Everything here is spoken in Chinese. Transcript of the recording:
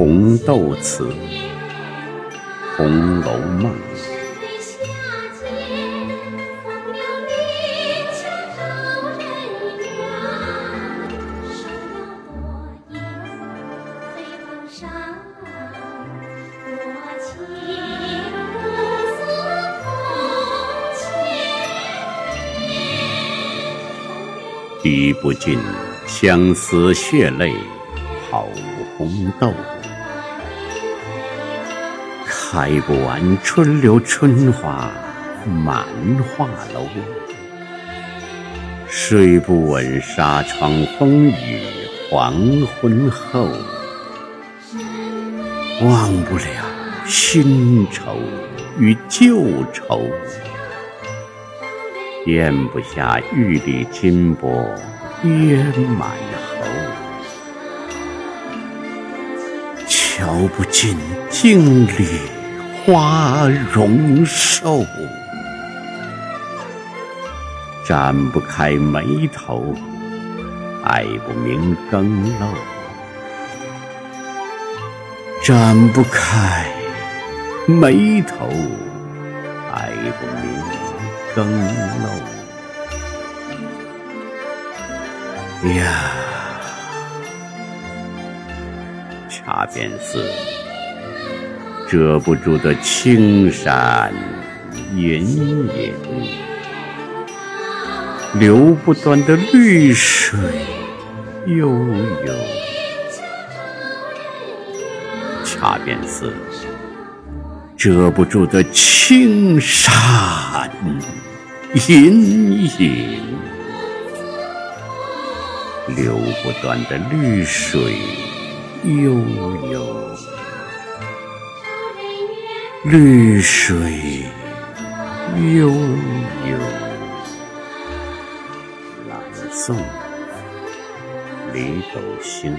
红豆词，《红楼梦》。滴不尽相思血泪好红豆，开不完春柳春花满画楼，睡不稳纱窗风雨黄昏后，忘不了新愁与旧愁。咽不下玉里金箔噎满喉，瞧不尽镜里花容瘦，展不开眉头爱不明更漏，展不开眉头爱不明。更漏呀，恰便似遮不住的青山隐隐，流不断的绿水悠悠，恰便似。遮不住的青山隐隐，流不断的绿水悠悠，绿水悠悠。朗诵：李斗星。